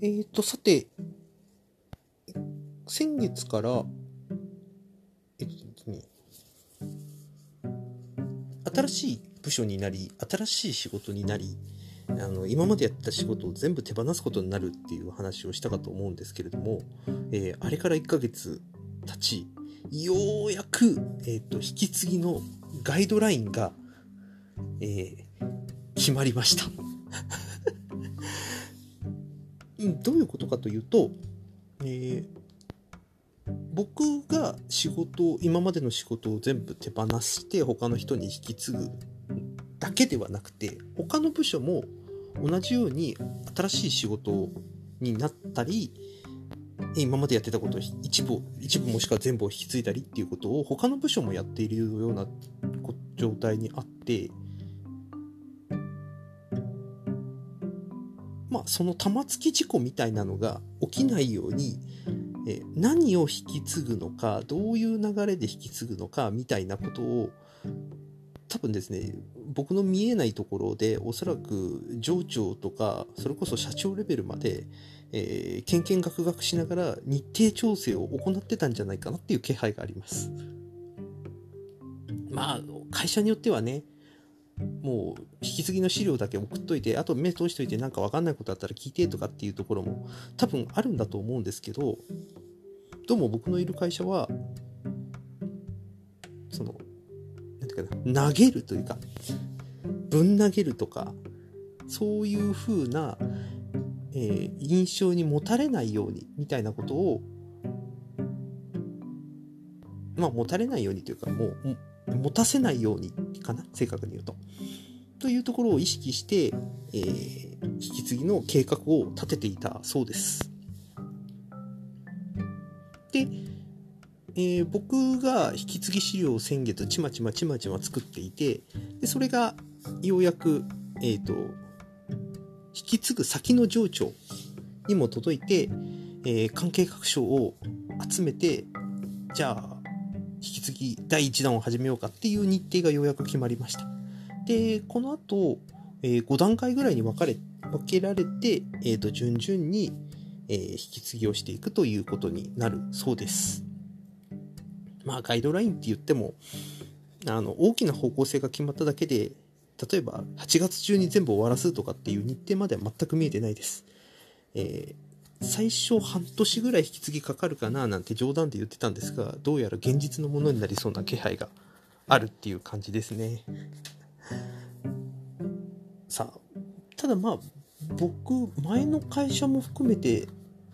えーと、さて、先月から、えっとね、新しい部署になり、新しい仕事になり、あの今までやった仕事を全部手放すことになるっていう話をしたかと思うんですけれども、えー、あれから1ヶ月経ち、ようやく、えーと、引き継ぎのガイドラインが、えー、決まりました。どういうことかというと、えー、僕が仕事今までの仕事を全部手放して他の人に引き継ぐだけではなくて他の部署も同じように新しい仕事になったり今までやってたことを一部一部もしくは全部を引き継いだりっていうことを他の部署もやっているような状態にあってまあその玉突き事故みたいなのが起きないようにえ何を引き継ぐのかどういう流れで引き継ぐのかみたいなことを多分ですね僕の見えないところでおそらく上長とかそれこそ社長レベルまで、えー、けんけんがくがくしながら日程調整を行ってたんじゃないかなっていう気配があります。まあ会社によってはねもう引き継ぎの資料だけ送っといてあと目通しといてなんか分かんないことあったら聞いてとかっていうところも多分あるんだと思うんですけどどうも僕のいる会社はそのかな投げるというかぶん投げるとかそういう風な、えー、印象に持たれないようにみたいなことをまあ持たれないようにというかもう持たせないようにかな正確に言うと。というところを意識して、えー、引き継ぎの計画を立てていたそうです。で、えー、僕が引き継ぎ資料を先月ちまちまちまちま作っていてでそれがようやく、えーと、引き継ぐ先の情緒にも届いて、えー、関係各所を集めてじゃあ引き継ぎ第1弾を始めようかっていう日程がようやく決まりましたでこの後、えー、5段階ぐらいに分かれ分けられて、えーと、順々に、えー、引き継ぎをしていくということになるそうですまあガイドラインって言ってもあの大きな方向性が決まっただけで例えば8月中に全部終わらすとかっていう日程までは全く見えてないです。えー、最初半年ぐらい引き継ぎかかるかななんて冗談で言ってたんですがどうやら現実のものになりそうな気配があるっていう感じですね。さあただまあ僕前の会社も含めて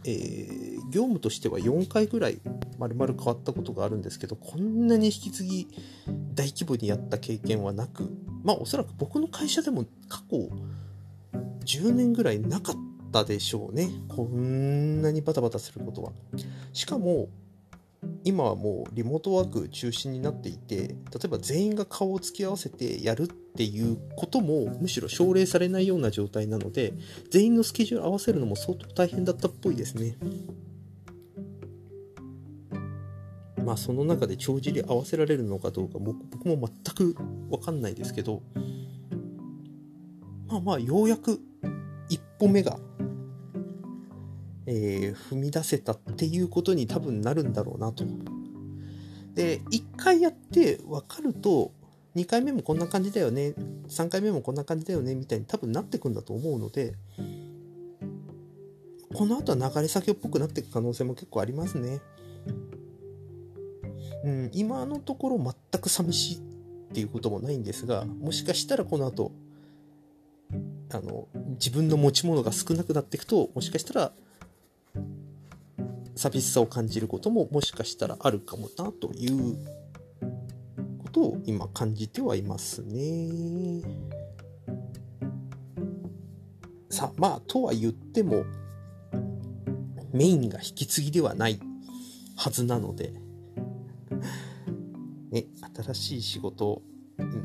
えー、業務としては4回ぐらい丸々変わったことがあるんですけどこんなに引き継ぎ大規模にやった経験はなくまあおそらく僕の会社でも過去10年ぐらいなかったでしょうね。こんなにバタバタすることは。しかも今はもうリモートワーク中心になっていて例えば全員が顔を突き合わせてやるっていうこともむしろ奨励されないような状態なので全員のスケジュール合わせるのも相当大変だったっぽいですね。まあその中で帳尻合わせられるのかどうか僕も全く分かんないですけどまあまあようやく一歩目がえー、踏み出せたっていうことに多分なるんだろうなと。で、1回やって分かると、2回目もこんな感じだよね、3回目もこんな感じだよね、みたいに多分なってくんだと思うので、この後は流れ先っぽくなっていく可能性も結構ありますね。うん、今のところ全く寂しいっていうこともないんですが、もしかしたらこの後、あの、自分の持ち物が少なくなっていくと、もしかしたら寂しさを感じることももしかしたらあるかもなということを今感じてはいますね。さあまあとは言ってもメインが引き継ぎではないはずなので、ね、新しい仕事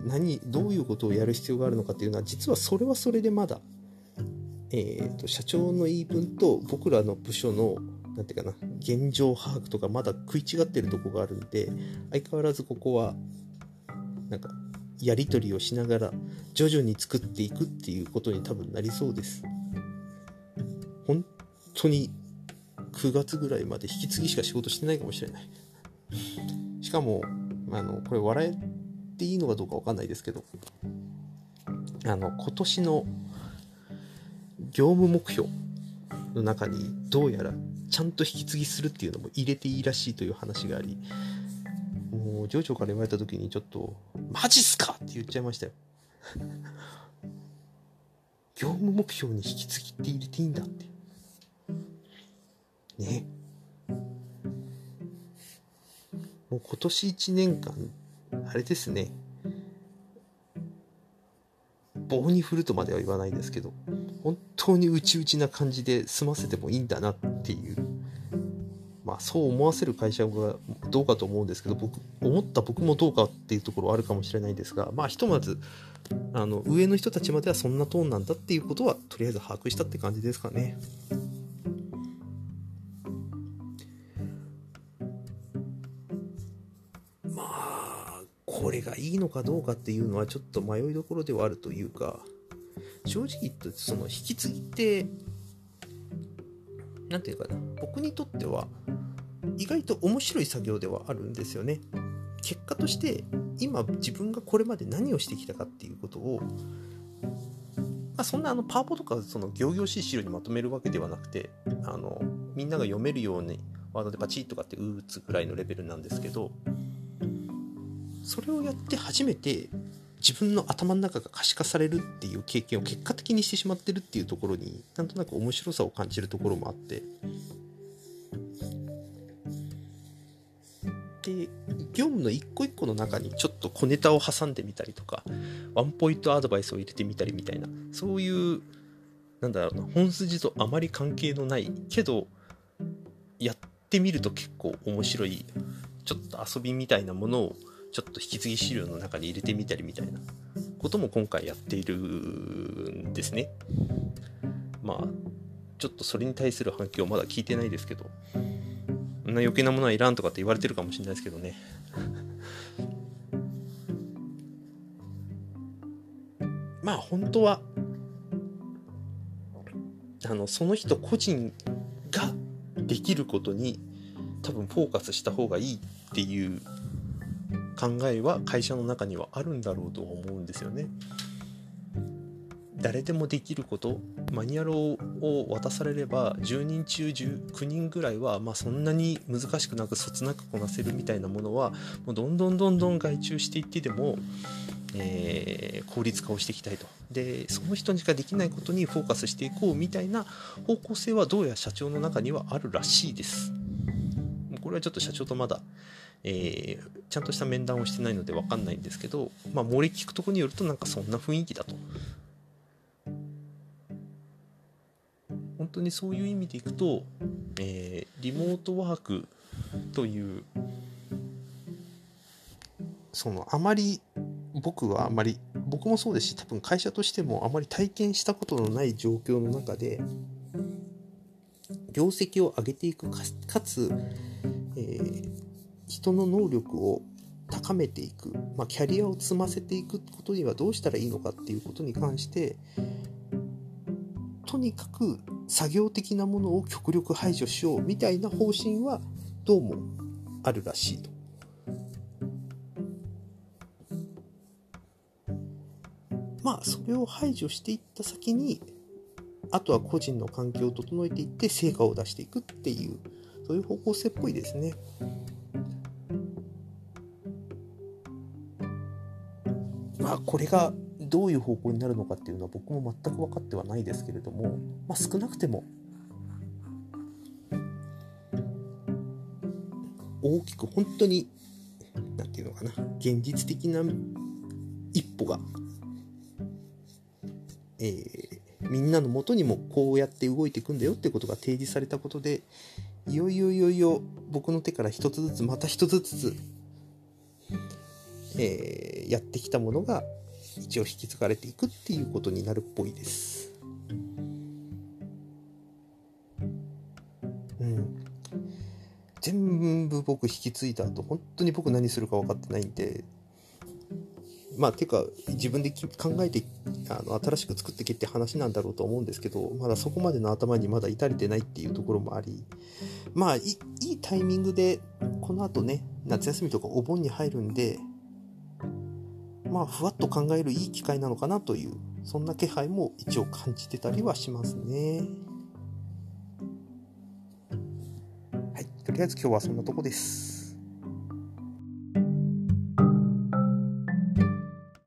何どういうことをやる必要があるのかというのは実はそれはそれでまだ、えーと社長の言い分と僕らの部署のなんていうかな、現状把握とかまだ食い違ってるとこがあるんで、相変わらずここは、なんか、やり取りをしながら、徐々に作っていくっていうことに多分なりそうです。本当に9月ぐらいまで引き継ぎしか仕事してないかもしれないしかもあのこれ笑えていいのかどうか分かんないですけどあの今年の業務目標の中にどうやらちゃんと引き継ぎするっていうのも入れていいらしいという話がありもう上長から言われた時にちょっと「マジっすか!」って言っちゃいましたよ。業務目標に引き継ぎって入れていいんだって。ね。もう今年1年間あれですね。棒に振るとまでは言わないですけど本当に内々な感じで済ませてもいいんだなっていうまあそう思わせる会社がどうかと思うんですけど僕思った僕もどうかっていうところはあるかもしれないんですがまあひとまずあの上の人たちまではそんなトーンなんだっていうことはとりあえず把握したって感じですかね。まあこれがいいのかどうかっていうのはちょっと迷いどころではあるというか正直言ってその引き継ぎって何て言うかな僕にとっては意外と面白い作業ではあるんですよね。結果として今自分がこれまで何をしてきたかっていうことを、まあ、そんなあのパワポとかその行々しい資料にまとめるわけではなくてあのみんなが読めるようにワードでパチッとかって打つぐらいのレベルなんですけどそれをやって初めて自分の頭の中が可視化されるっていう経験を結果的にしてしまってるっていうところになんとなく面白さを感じるところもあって。で業務の一個一個の中にちょっと小ネタを挟んでみたりとかワンポイントアドバイスを入れてみたりみたいなそういうなんだろうな本筋とあまり関係のないけどやってみると結構面白いちょっと遊びみたいなものをちょっと引き継ぎ資料の中に入れてみたりみたいなことも今回やっているんですね。まあちょっとそれに対する反響まだ聞いてないですけどんな余計なものはいらんとかって言われてるかもしれないですけどね。まあ本当はあのその人個人ができることに多分フォーカスした方がいいっていう考えは会社の中にはあるんだろうと思うんですよね。誰でもできることマニュアルを渡されれば10人中9人ぐらいは、まあ、そんなに難しくなくそつなくこなせるみたいなものはもうどんどんどんどん外注していってでも、えー、効率化をしていきたいとでその人にしかできないことにフォーカスしていこうみたいな方向性はどうやら社長の中にはあるらしいですこれはちょっと社長とまだえー、ちゃんとした面談をしてないので分かんないんですけど、まあ、漏れ聞くとこによるとなんかそんな雰囲気だと。本当にそういう意味でいくと、えー、リモートワークというそのあまり僕はあまり僕もそうですし多分会社としてもあまり体験したことのない状況の中で業績を上げていくかつ、えー、人の能力を高めていく、まあ、キャリアを積ませていくことにはどうしたらいいのかっていうことに関してとにかく作業的なものを極力排除しようみたいな方針はどうもあるらしいと。まあそれを排除していった先にあとは個人の環境を整えていって成果を出していくっていうそういう方向性っぽいですね。まあこれがどういう方向になるのかっていうのは僕も全く分かってはないですけれども、まあ、少なくても大きく本当に何て言うのかな現実的な一歩が、えー、みんなのもとにもこうやって動いていくんだよってことが提示されたことでいよいよいよいよ僕の手から一つずつまた一つずつ、えー、やってきたものが一応引き継がれていくっていうことになるっぽいです。全部僕引き継いだ後、本当に僕何するか分かってないんで、まあていうか自分で考えてあの新しく作ってけって話なんだろうと思うんですけどまだそこまでの頭にまだ至れてないっていうところもありまあいいタイミングでこの後ね夏休みとかお盆に入るんでまあふわっと考えるいい機会なのかなというそんな気配も一応感じてたりはしますね。はい。とりあえず今日はそんなとこです。